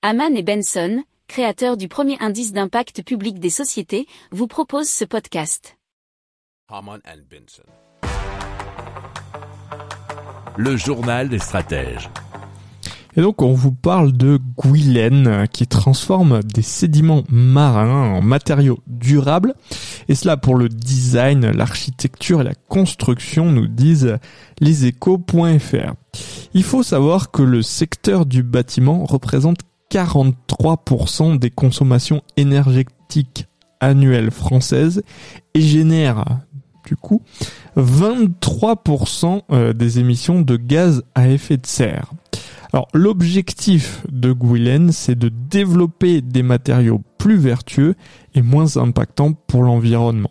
Haman et Benson, créateurs du premier indice d'impact public des sociétés, vous proposent ce podcast. Haman and Benson. Le journal des stratèges. Et donc on vous parle de Guylaine qui transforme des sédiments marins en matériaux durables. Et cela pour le design, l'architecture et la construction, nous disent leséchos.fr. Il faut savoir que le secteur du bâtiment représente 43% des consommations énergétiques annuelles françaises et génère du coup 23% euh, des émissions de gaz à effet de serre. Alors l'objectif de Guylaine, c'est de développer des matériaux plus vertueux et moins impactants pour l'environnement.